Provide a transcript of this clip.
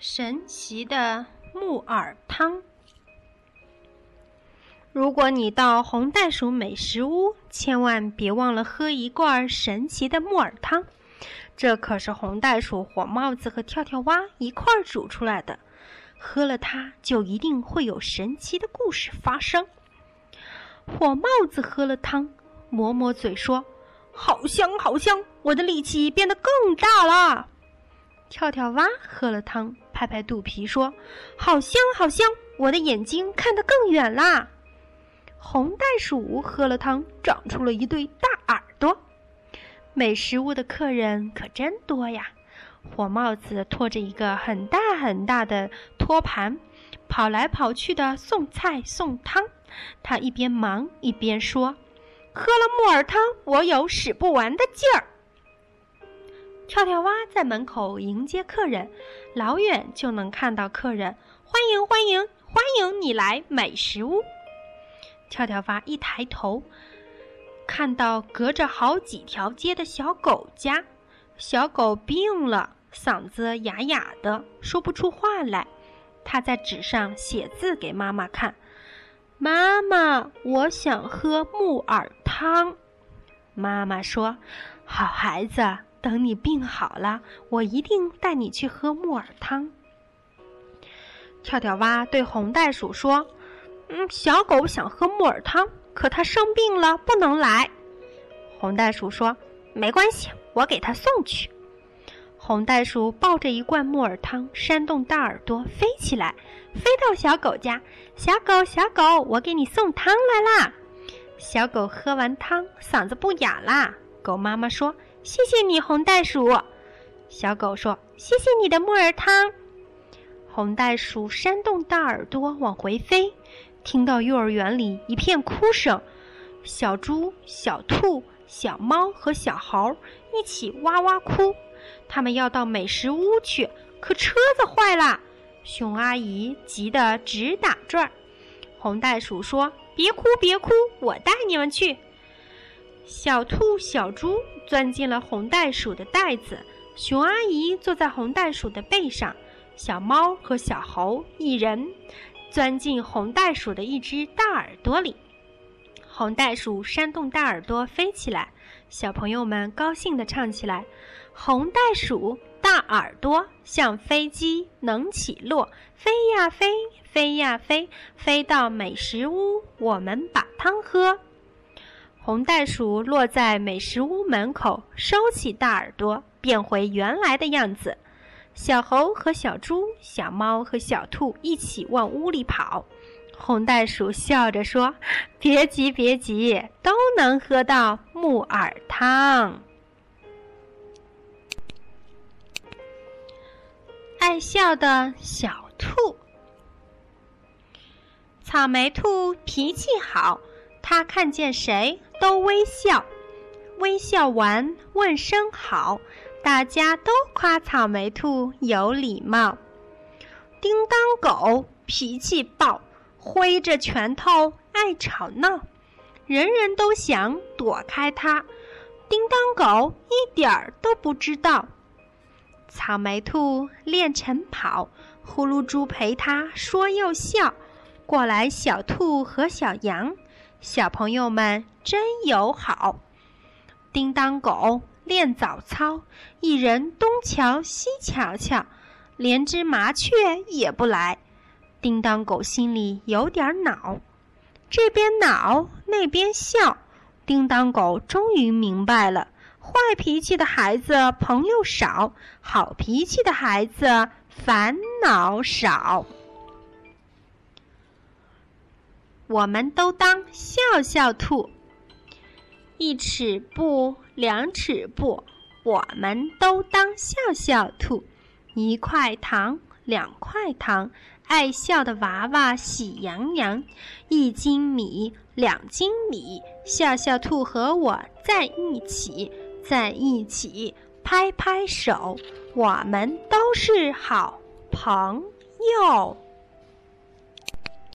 神奇的木耳汤。如果你到红袋鼠美食屋，千万别忘了喝一罐神奇的木耳汤。这可是红袋鼠、火帽子和跳跳蛙一块儿煮出来的，喝了它就一定会有神奇的故事发生。火帽子喝了汤，抹抹嘴说：“好香，好香！我的力气变得更大了。”跳跳蛙喝了汤。拍拍肚皮说：“好香，好香！我的眼睛看得更远啦。”红袋鼠喝了汤，长出了一对大耳朵。美食屋的客人可真多呀！火帽子拖着一个很大很大的托盘，跑来跑去的送菜送汤。他一边忙一边说：“喝了木耳汤，我有使不完的劲儿。”跳跳蛙在门口迎接客人，老远就能看到客人。欢迎欢迎欢迎你来美食屋！跳跳蛙一抬头，看到隔着好几条街的小狗家，小狗病了，嗓子哑哑的，说不出话来。他在纸上写字给妈妈看：“妈妈，我想喝木耳汤。”妈妈说：“好孩子。”等你病好了，我一定带你去喝木耳汤。跳跳蛙对红袋鼠说：“嗯，小狗想喝木耳汤，可它生病了，不能来。”红袋鼠说：“没关系，我给它送去。”红袋鼠抱着一罐木耳汤，扇动大耳朵飞起来，飞到小狗家。小狗，小狗，我给你送汤来啦！小狗喝完汤，嗓子不哑啦。狗妈妈说。谢谢你，红袋鼠。小狗说：“谢谢你的木耳汤。”红袋鼠扇动大耳朵往回飞，听到幼儿园里一片哭声，小猪、小兔、小猫和小猴一起哇哇哭。他们要到美食屋去，可车子坏了。熊阿姨急得直打转。红袋鼠说：“别哭，别哭，我带你们去。”小兔、小猪钻进了红袋鼠的袋子，熊阿姨坐在红袋鼠的背上，小猫和小猴一人钻进红袋鼠的一只大耳朵里。红袋鼠扇动大耳朵飞起来，小朋友们高兴地唱起来：“红袋鼠大耳朵像飞机能起落，飞呀飞，飞呀飞，飞到美食屋，我们把汤喝。”红袋鼠落在美食屋门口，收起大耳朵，变回原来的样子。小猴和小猪、小猫和小兔一起往屋里跑。红袋鼠笑着说：“别急，别急，都能喝到木耳汤。”爱笑的小兔，草莓兔脾气好。他看见谁都微笑，微笑完问声好，大家都夸草莓兔有礼貌。叮当狗脾气暴，挥着拳头爱吵闹，人人都想躲开它，叮当狗一点儿都不知道。草莓兔练晨跑，呼噜猪陪它说又笑，过来小兔和小羊。小朋友们真友好。叮当狗练早操，一人东瞧西瞧瞧，连只麻雀也不来。叮当狗心里有点恼，这边恼那边笑。叮当狗终于明白了：坏脾气的孩子朋友少，好脾气的孩子烦恼少。我们都当笑笑兔，一尺布，两尺布，我们都当笑笑兔。一块糖，两块糖，爱笑的娃娃喜洋洋。一斤米，两斤米，笑笑兔和我在一起，在一起拍拍手，我们都是好朋友。